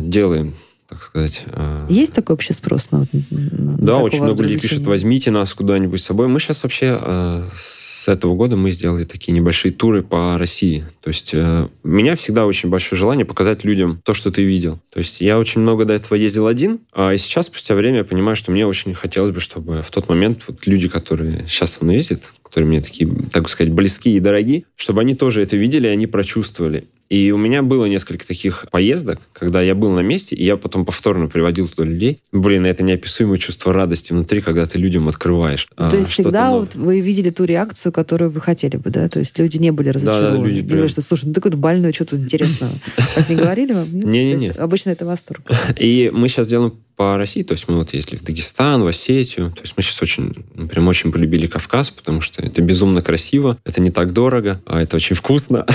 делаем, так сказать... э, Есть такой вообще спрос на, на- Да, очень много людей пишут, развлечения? возьмите нас куда-нибудь с собой. Мы сейчас вообще э, с этого года мы сделали такие небольшие туры по России. То есть э, у меня всегда очень большое желание показать людям то, что ты видел. То есть я очень много до этого ездил один, а и сейчас, спустя время, я понимаю, что мне очень хотелось бы, чтобы в тот момент вот люди, которые сейчас со мной ездят, которые мне такие, так сказать, близкие и дорогие, чтобы они тоже это видели, и они прочувствовали. И у меня было несколько таких поездок, когда я был на месте, и я потом повторно приводил туда людей. Блин, это неописуемое чувство радости внутри, когда ты людям открываешь. То а, есть всегда новое. вот вы видели ту реакцию, которую вы хотели бы, да? То есть люди не были разочарованы. люди не говорят, что, слушай, ну ты какой-то больной, что тут интересного? Так не говорили вам? Не-не-не. Обычно это восторг. И мы сейчас делаем по России, то есть мы вот ездили в Дагестан, в Осетию, то есть мы сейчас очень, ну, прям очень полюбили Кавказ, потому что это безумно красиво, это не так дорого, а это очень вкусно.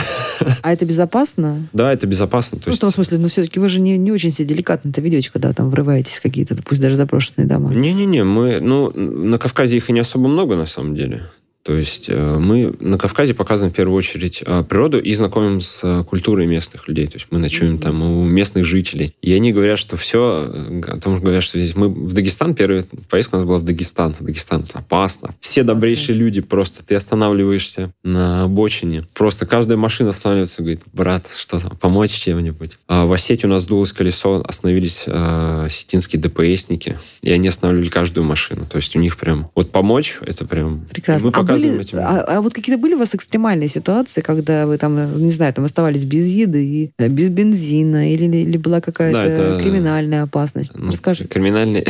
А это безопасно? Да, это безопасно. То Ну, в есть... том смысле, ну, все-таки вы же не, не очень себе деликатно это ведете, когда там врываетесь в какие-то, пусть даже заброшенные дома. Не-не-не, мы, ну, на Кавказе их и не особо много, на самом деле. То есть э, мы на Кавказе показываем в первую очередь э, природу и знакомим с э, культурой местных людей. То есть мы ночуем там у местных жителей. И они говорят, что все, о том, что говорят, что здесь мы в Дагестан, первая поездка у нас была в Дагестан. В Дагестан это опасно. Все Опасно. добрейшие люди, просто ты останавливаешься на обочине. Просто каждая машина останавливается и говорит, брат, что там, помочь чем-нибудь. А в Осетии у нас сдулось колесо, остановились э, осетинские ДПСники, и они останавливали каждую машину. То есть у них прям, вот помочь, это прям... Прекрасно. Мы а, были- этим. а, а вот какие-то были у вас экстремальные ситуации, когда вы там, не знаю, там оставались без еды и э, без бензина, или, или была какая-то Да, это- криминальная опасность? Ну. Криминальные...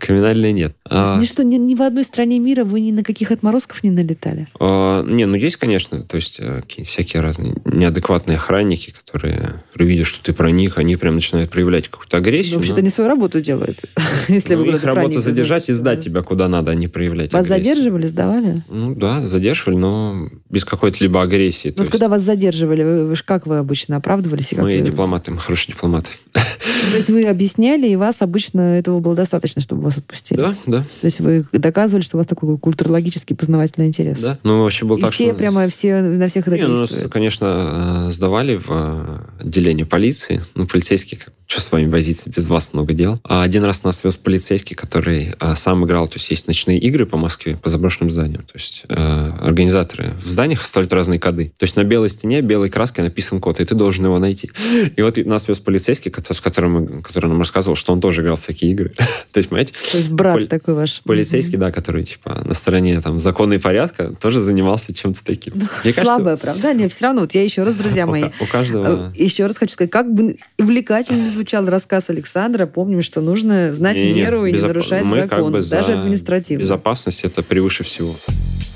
Криминальные нет. А, ни, что, ни, ни в одной стране мира вы ни на каких отморозков не налетали? а, не, ну есть, конечно, то есть э, всякие разные неадекватные охранники, которые увидят, что ты проник, они прям начинают проявлять какую-то Ну, агрессию. вообще-то но- они свою работу делают. Если Ну, вы их работа задержать и значит, сдать да. тебя куда надо, а не проявлять Вас агрессию. задерживали, сдавали? Ну да, задерживали, но без какой-то либо агрессии. Ну, вот есть когда вас задерживали, вы, вы как вы обычно оправдывались? И мы вы- дипломаты, мы хорошие дипломаты. То есть вы объясняли, и вас обычно этого было достаточно, чтобы вас отпустили? Да, да, То есть вы доказывали, что у вас такой культурологический познавательный интерес? да. Ну, вообще был И так, все что... прямо, все на всех это Не, ну, нас, конечно, э, сдавали в отделение полиции. Ну, полицейский, как, что с вами возиться, без вас много дел. А один раз нас вез полицейский, который э, сам играл, то есть есть ночные игры по Москве, по заброшенным зданиям. То есть э, организаторы в зданиях оставляют разные коды. То есть на белой стене белой краской написан код, и ты должен его найти. И вот нас вез полицейский, который, с которым который нам рассказывал, что он тоже играл в такие игры. То есть, понимаете, То есть брат Поль- такой ваш. полицейский, да, который, типа, на стороне там закона и порядка, тоже занимался чем-то таким. Мне кажется, Слабое оправдание. Все равно, вот я еще раз, друзья мои, у каждого... э, еще раз хочу сказать, как бы увлекательно звучал рассказ Александра, помним, что нужно знать Не-не, меру и не безопа- нарушать мы как закон, бы за даже административно. Безопасность это превыше всего.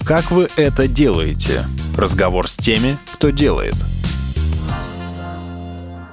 Как вы это делаете? Разговор с теми, кто делает.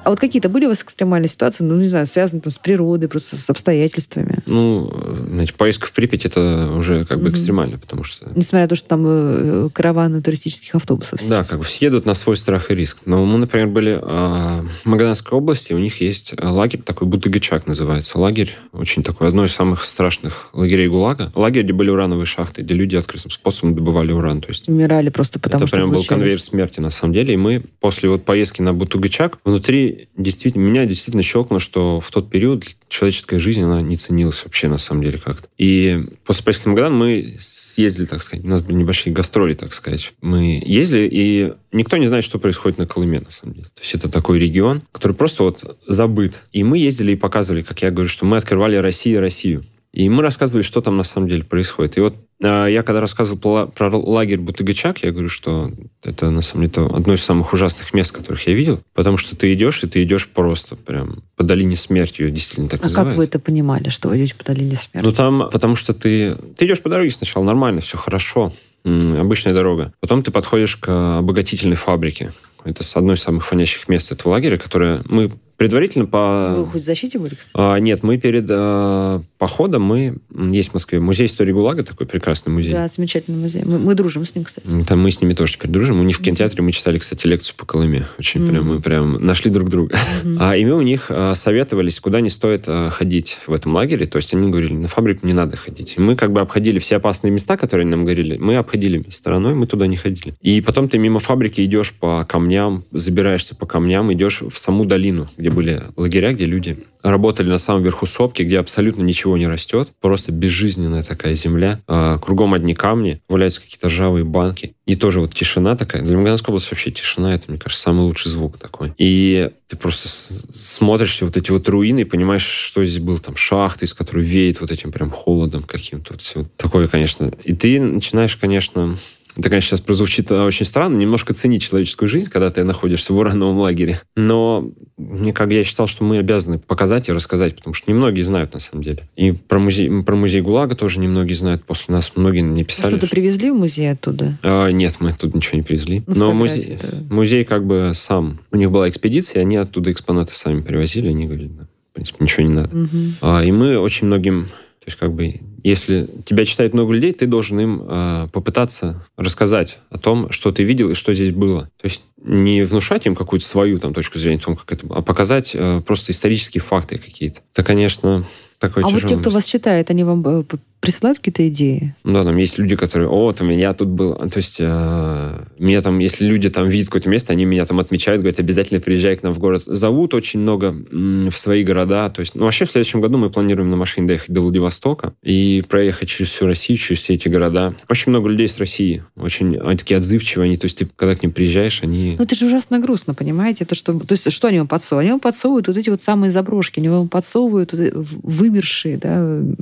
А вот какие-то были у вас экстремальные ситуации, ну, не знаю, связанные там с природой, просто с обстоятельствами? Ну, значит, поездка в Припять это уже как бы экстремально, потому что Несмотря на то, что там э, караваны туристических автобусов. Да, сейчас. как бы все едут на свой страх и риск. Но мы, например, были а, в Магаданской области, у них есть а, лагерь такой, Бутыгачак называется. Лагерь очень такой, одно из самых страшных лагерей ГУЛАГа. Лагерь, где были урановые шахты, где люди открытым способом добывали уран. То есть Умирали просто потому, это что прям был получались- конвейер смерти, на самом деле. И мы после вот поездки на Бутугачак, внутри действительно, меня действительно щелкнуло, что в тот период человеческая жизнь, она не ценилась вообще, на самом деле, как-то. И после в Магадан мы съездили, так сказать, у нас были небольшие гастроли, так сказать. Мы ездили, и никто не знает, что происходит на Колыме, на самом деле. То есть это такой регион, который просто вот забыт. И мы ездили и показывали, как я говорю, что мы открывали Россию, Россию. И мы рассказывали, что там на самом деле происходит. И вот я когда рассказывал про, лагерь Бутыгачак, я говорю, что это на самом деле одно из самых ужасных мест, которых я видел, потому что ты идешь, и ты идешь просто прям по долине смерти, ее действительно так А как называют. вы это понимали, что вы идете по долине смерти? Ну там, потому что ты, ты идешь по дороге сначала нормально, все хорошо, обычная дорога. Потом ты подходишь к обогатительной фабрике. Это с одной из самых фонящих мест этого лагеря, которое мы предварительно по... Вы хоть в защите были, кстати? А, нет, мы перед а, походом, мы... Есть в Москве музей истории ГУЛАГа, такой прекрасный музей. Да, замечательный музей. Мы, мы дружим с ним, кстати. Там мы с ними тоже теперь дружим. У них в кинотеатре мы читали, кстати, лекцию по Колыме. Очень Мгм. прям, мы прям нашли друг друга. А, и мы у них а, советовались, куда не стоит а, ходить в этом лагере. То есть они говорили, на фабрику не надо ходить. И мы как бы обходили все опасные места, которые они нам говорили. Мы обходили стороной, мы туда не ходили. И потом ты мимо фабрики идешь по камням, забираешься по камням, идешь в саму долину, где были лагеря, где люди работали на самом верху сопки, где абсолютно ничего не растет. Просто безжизненная такая земля. А, кругом одни камни, валяются какие-то ржавые банки. И тоже вот тишина такая. Для Магаданской области вообще тишина, это, мне кажется, самый лучший звук такой. И ты просто смотришь вот эти вот руины и понимаешь, что здесь был там шахты, из которой веет вот этим прям холодом каким-то. Вот все такое, конечно. И ты начинаешь, конечно, это, конечно, сейчас прозвучит а, очень странно, немножко ценить человеческую жизнь, когда ты находишься в урановом лагере. Но мне как я считал, что мы обязаны показать и рассказать, потому что немногие знают на самом деле. И про музей, про музей ГУЛАГа тоже немногие знают. После нас многие мне писали. Что-то что- привезли в музей оттуда? А, нет, мы тут ничего не привезли. Ну, Но музей, да. музей как бы сам. У них была экспедиция, они оттуда экспонаты сами привозили. Они говорили, да, в принципе, ничего не надо. Мгм. А, и мы очень многим, то есть как бы, если тебя читает много людей, ты должен им а, попытаться рассказать о том, что ты видел и что здесь было. То есть не внушать им какую-то свою там точку зрения, том, как это, а показать а, просто исторические факты какие-то. Это, конечно, такой А вот те, кто вас читает, они вам э, присылают какие-то идеи? Ну да, там есть люди, которые, о, там я тут был. То есть э, меня там, если люди там видят какое-то место, они меня там отмечают, говорят, обязательно приезжай к нам в город. Зовут очень много м, в свои города. То есть, ну вообще в следующем году мы планируем на машине доехать до Владивостока и проехать через всю Россию, через все эти города. Очень много людей с России. Очень они такие отзывчивые. Они, то есть ты когда к ним приезжаешь, они... Ну, это же ужасно грустно, понимаете? То, что, то есть, что они вам подсовывают? Они вам подсовывают вот эти вот самые заброшки, они вам подсовывают в- вымершие, да, м,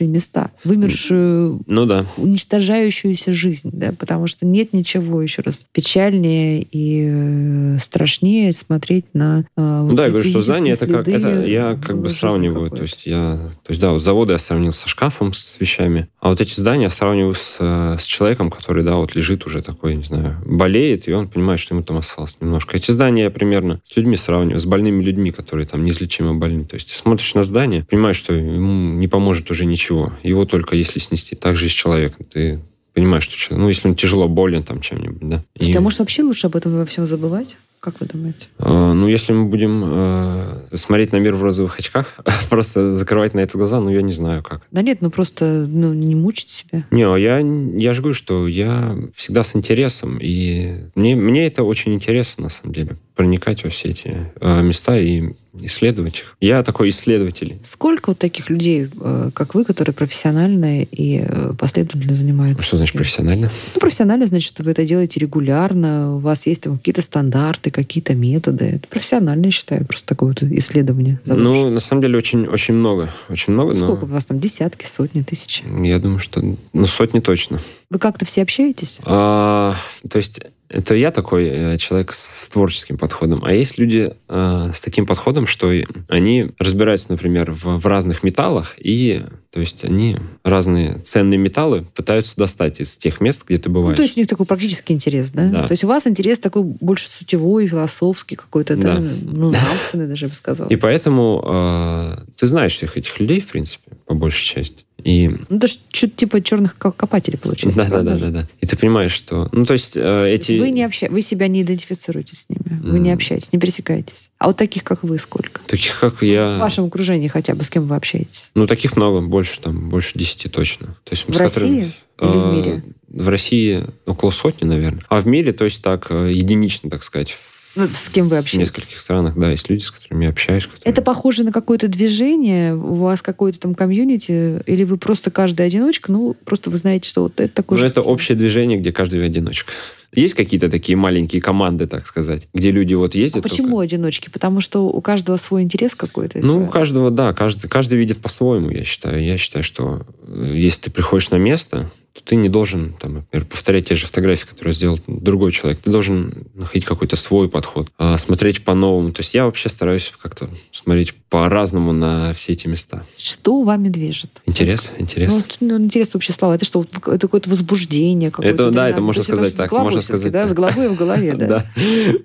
вымершие места, вымершую Ну да. уничтожающуюся жизнь, да, потому что нет ничего, еще раз, печальнее и э, страшнее смотреть на э, Ну вот да, я говорю, что здание это как это я э, как бы сравниваю, то есть я, то есть да, вот заводы я сравнил со шкафом с вещами, а вот эти здания я сравниваю с, э, с человеком, который, да, вот лежит уже такой, не знаю, болеет, и он понимает, что ему там осталось немножко. Эти здания я примерно с людьми сравниваю, с больными людьми, которые там неизлечимо больны. То есть ты смотришь на здание, понимаешь, что ему не поможет уже ничего, его только если снести. Так же и с человеком. Ты понимаешь, что человек, ну, если он тяжело болен там чем-нибудь, да. И- а может вообще лучше об этом во всем забывать? Как вы думаете? а, Ну, если мы будем э, смотреть на мир в розовых очках, просто закрывать на это глаза, ну, я не знаю как. Да нет, ну просто ну, не мучить себя. Не, а я, я же говорю, что я всегда с интересом, и мне, мне это очень интересно, на самом деле, проникать во все эти э, места и исследовать их. Я такой исследователь. Сколько вот таких людей, э, как вы, которые профессионально и э, последовательно занимаются? Что значит профессионально? Ну, профессионально, значит, что вы это делаете регулярно, у вас есть там какие-то стандарты, какие-то методы. Это профессионально, я считаю, просто такое вот исследование. заброшек. Ну, на самом деле, очень, очень много. Очень много, но Сколько у вас там? Десятки, сотни, тысячи? я думаю, что ну, сотни точно. Вы как-то все общаетесь? А, то есть это я такой э, человек с творческим подходом, а есть люди э, с таким подходом, рядом, что они разбираются, например, в, в разных металлах, и то есть они разные ценные металлы пытаются достать из тех мест, где ты Ну, бываешь. то есть у них такой практический интерес, да? Да. То есть у вас интерес такой больше сутевой, философский какой-то, да? Да. Ну, нравственный даже, я бы сказала. И поэтому э, ты знаешь всех этих людей, в принципе, по большей части. И Ну, это что-то типа черных ко- копателей получается. да, да, да, же? да, да. И ты понимаешь, что, ну то есть э, эти. Вы, не обща... вы себя не идентифицируете с ними, вы не общаетесь, не пересекаетесь. А вот таких, как вы, сколько? Таких, как В я. вашем окружении хотя бы, с кем вы общаетесь? Ну, таких много, больше там, больше десяти точно. То есть, В с которыми- России или в Э, мире? В России около сотни, наверное. А в мире, то есть так, э, единично, так сказать, в Ну, с кем вы в общаетесь? нескольких странах, да, есть люди, с которыми я общаюсь. которые- Это похоже на какое-то движение, у вас какое-то там комьюнити, или вы просто каждый одиночка, ну, просто вы знаете, что вот это такой Ну, же... это общее движение, где каждый одиночка. Есть какие-то такие маленькие команды, так сказать, где люди вот А ездят. почему только- одиночки? Потому что у каждого свой интерес какой-то. Ну, у каждого, да, каждый, каждый видит по-своему, я считаю. Я считаю, что э, если ты приходишь на место, то ты не должен, там, например, повторять те же фотографии, которые сделал другой человек. Ты должен находить какой-то свой подход, а, смотреть по-новому. То есть я вообще стараюсь как-то смотреть по-разному на все эти места. Что вами движет? Интерес, интерес. Ну, ну, интерес вообще слова. Это что, это какое-то возбуждение? какое-то Это, да, это можно сказать так, головой можно сказать да, так. с головой в голове, да. Да.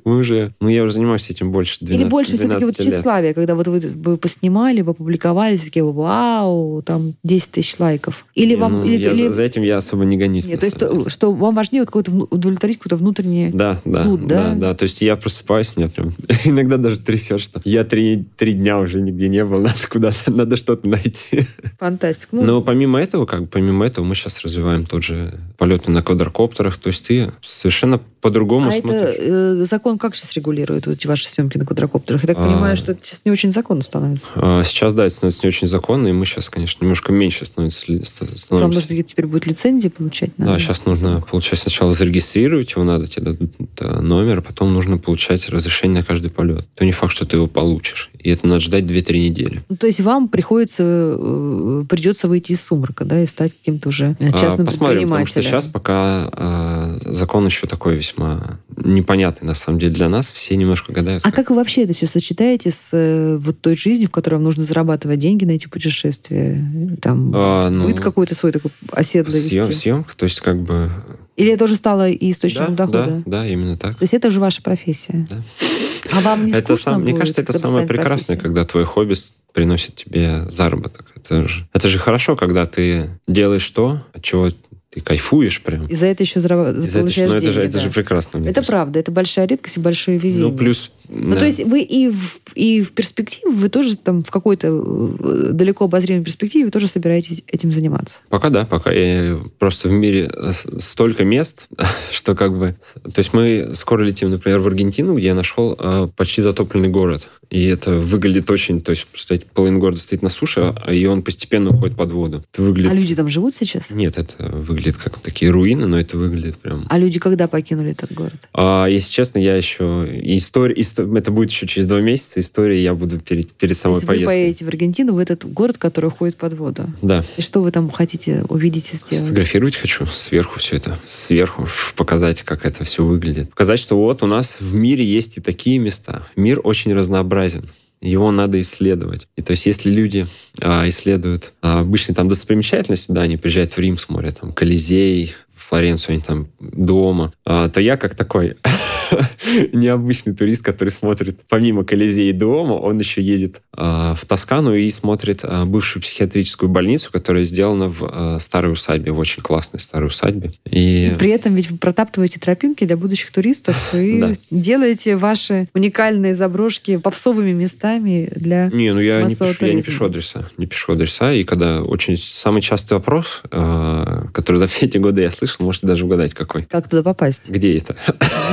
Мы уже... Ну, я уже занимаюсь этим больше 12 Или больше все-таки вот 12 лет. тщеславие, когда вот вы, поснимали, вы опубликовали, все такие, вау, там 10 тысяч лайков. Или вам... ну, или, за этим я особо не гонюсь. Нет, то есть, то, что вам важнее вот какое-то удовлетворить какое-то внутреннее... Да, да, зуд, да, да? да, То есть я просыпаюсь, меня прям иногда даже трясет, что я три, три дня уже нигде не был, надо куда-то, надо что-то найти. Фантастика. Ну, Но помимо этого, как бы помимо этого, мы сейчас развиваем тот же полеты на квадрокоптерах. То есть ты совершенно по-другому а это смотришь. э, закон как сейчас регулирует вот эти ваши съемки на квадрокоптерах? Я так А. понимаю, что это сейчас не очень законно становится. А, Сейчас, да, это становится не очень законно, и мы сейчас, конечно, немножко меньше становится, ли- ста- Вам нужно теперь будет лицензии получать? Да, надо? сейчас нужно получать сначала зарегистрировать его, надо тебе дадут э, номер, а потом нужно получать разрешение на каждый полет. То не факт, что ты его получишь. И это надо ждать 2-3 недели. Ну, то есть вам приходится, э, придется выйти из сумрака, да, и стать каким-то уже э, А, частным Посмотрим, потому что сейчас пока э, закон еще такой весьма непонятный, на самом деле, для нас. Все немножко гадают. А как вы вообще это все сочетаете с вот той жизнью, в которой вам нужно зарабатывать деньги на эти путешествия? Там А, ну, быт какой-то свой такой оседлый съем- съемка, то есть как бы... Или это уже стало и источником да, дохода? да, да, именно так. То есть это уже ваша профессия? Да. А вам не Это скучно сам, мне будет, кажется, это самое прекрасное, профессией? когда твой хобби приносит тебе заработок. Это же, это же хорошо, когда ты делаешь то, от чего ты кайфуешь прям. И за это еще зараб- И за это, получаешь ну, это, же, деньги, это да. же прекрасно. мне Это кажется. правда, это большая редкость и большое везение. Ну, плюс... Ну, то есть вы и в, и в перспективе, вы тоже там в какой-то э, далеко обозримой перспективе вы тоже собираетесь этим заниматься. Пока да, пока я просто в мире столько мест, что как бы... То есть мы скоро летим, например, в Аргентину, где я нашел э, почти затопленный город. И это выглядит очень... То есть, представляете, половина города стоит на суше, а- и он постепенно уходит под воду. Это выглядит... А люди там живут сейчас? Нет, это выглядит как такие руины, но это выглядит прям... А люди когда покинули этот город? А, если честно, я еще... История... Это будет еще через два месяца. История я буду перед, перед самой вы поездкой. поедете в Аргентину, в этот город, который уходит под воду. Да. И что вы там хотите увидеть и сделать? Сфотографировать хочу сверху все это. Сверху показать, как это все выглядит. Показать, что вот у нас в мире есть и такие места. Мир очень разнообразен. Его надо исследовать. И то есть, если люди а, исследуют а, обычные там достопримечательности, да, они приезжают в Рим, смотрят там Колизей, Флоренцию, они там дома, а, то я как такой необычный турист, который смотрит помимо Колизея и дома, он еще едет а, в Тоскану и смотрит а, бывшую психиатрическую больницу, которая сделана в старой усадьбе, в очень классной старой усадьбе. И При этом ведь вы протаптываете тропинки для будущих туристов и Да. делаете ваши уникальные заброшки попсовыми местами для... Не, ну я не, пишу, я не пишу адреса. Не пишу адреса. И когда очень самый частый вопрос, который за все эти годы я слышал, можете даже угадать какой. Как туда попасть? Где это?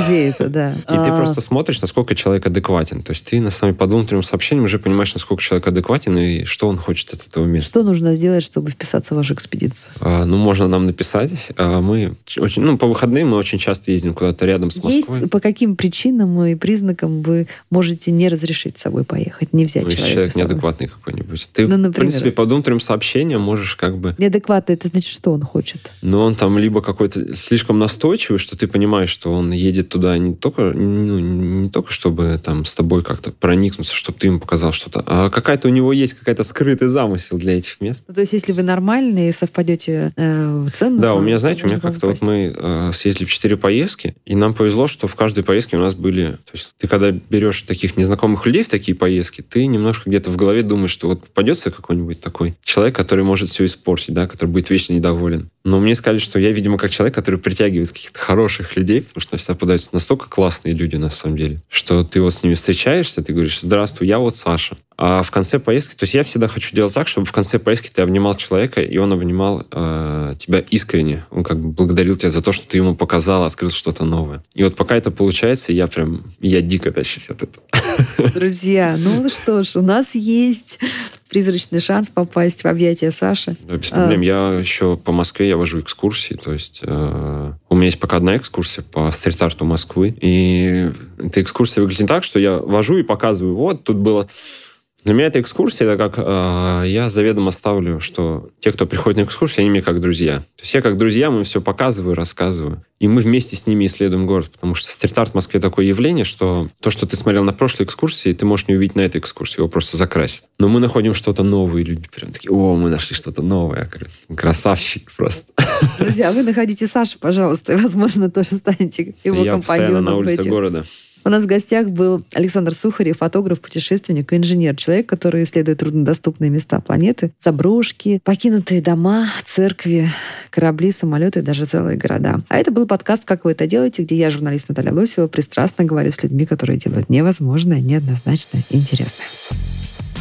Где это, да. И ты А, просто смотришь, насколько человек адекватен. То есть ты на самом по двум-трем сообщениям уже понимаешь, насколько человек адекватен и что он хочет от этого места. Что нужно сделать, чтобы вписаться в вашу экспедицию? А, ну, можно нам написать. А, Мы очень, ну, по выходным мы очень часто ездим куда-то рядом с Москвой. Есть по каким причинам и признакам вы можете не разрешить с собой поехать, не взять Ну, человека человек неадекватный какой-нибудь. Ты, Ну, в например. принципе, по двум-трем сообщениям можешь как бы... Неадекватно, это значит, что он хочет? Ну, он там либо какой-то слишком настойчивый, что ты понимаешь, что он едет туда не только, ну, не только чтобы там с тобой как-то проникнуться, чтобы ты ему показал что-то, а какая-то у него есть какая-то скрытый замысел для этих мест. Ну, то есть, если вы нормальные совпадете э, ценно. Да, у меня, знаете, у меня как-то вот мы э, съездили в четыре поездки, и нам повезло, что в каждой поездке у нас были... То есть ты когда берешь таких незнакомых людей в такие поездки, ты немножко где-то в голове думаешь, что вот попадется какой-нибудь такой человек, который может все испортить, да, который будет вечно недоволен. Но мне сказали, что я, видимо, как человек, который притягивает каких-то хороших людей, потому что всегда попадаются настолько классные люди, на самом деле, что ты вот с ними встречаешься, ты говоришь, здравствуй, я вот Саша. А в конце поездки, то есть я всегда хочу делать так, чтобы в конце поездки ты обнимал человека, и он обнимал э, тебя искренне. Он как бы благодарил тебя за то, что ты ему показал, открыл что-то новое. И вот пока это получается, я прям, я дико тащусь от этого. Друзья, ну что ж, у нас есть призрачный шанс попасть в объятия Саши. Да, без проблем. А... Я еще по Москве я вожу экскурсии. То есть э, у меня есть пока одна экскурсия по стрит-арту Москвы. И эта экскурсия выглядит так, что я вожу и показываю, вот, тут было для меня эта экскурсия, это как э, я заведомо ставлю, что те, кто приходит на экскурсию, они мне как друзья. То есть я как друзья, мы все показываю, рассказываю. И мы вместе с ними исследуем город, потому что стрит-арт в Москве такое явление, что то, что ты смотрел на прошлой экскурсии, ты можешь не увидеть на этой экскурсии, его просто закрасить. Но мы находим что-то новое, и люди прям такие, о, мы нашли что-то новое. Красавчик просто. Друзья, вы находите Сашу, пожалуйста, и, возможно, тоже станете его я компаньоном. Я постоянно на улице города. У нас в гостях был Александр Сухарев, фотограф, путешественник и инженер. Человек, который исследует труднодоступные места планеты, заброшки, покинутые дома, церкви, корабли, самолеты и даже целые города. А это был подкаст «Как вы это делаете», где я, журналист Наталья Лосева, пристрастно говорю с людьми, которые делают невозможное, неоднозначно интересное.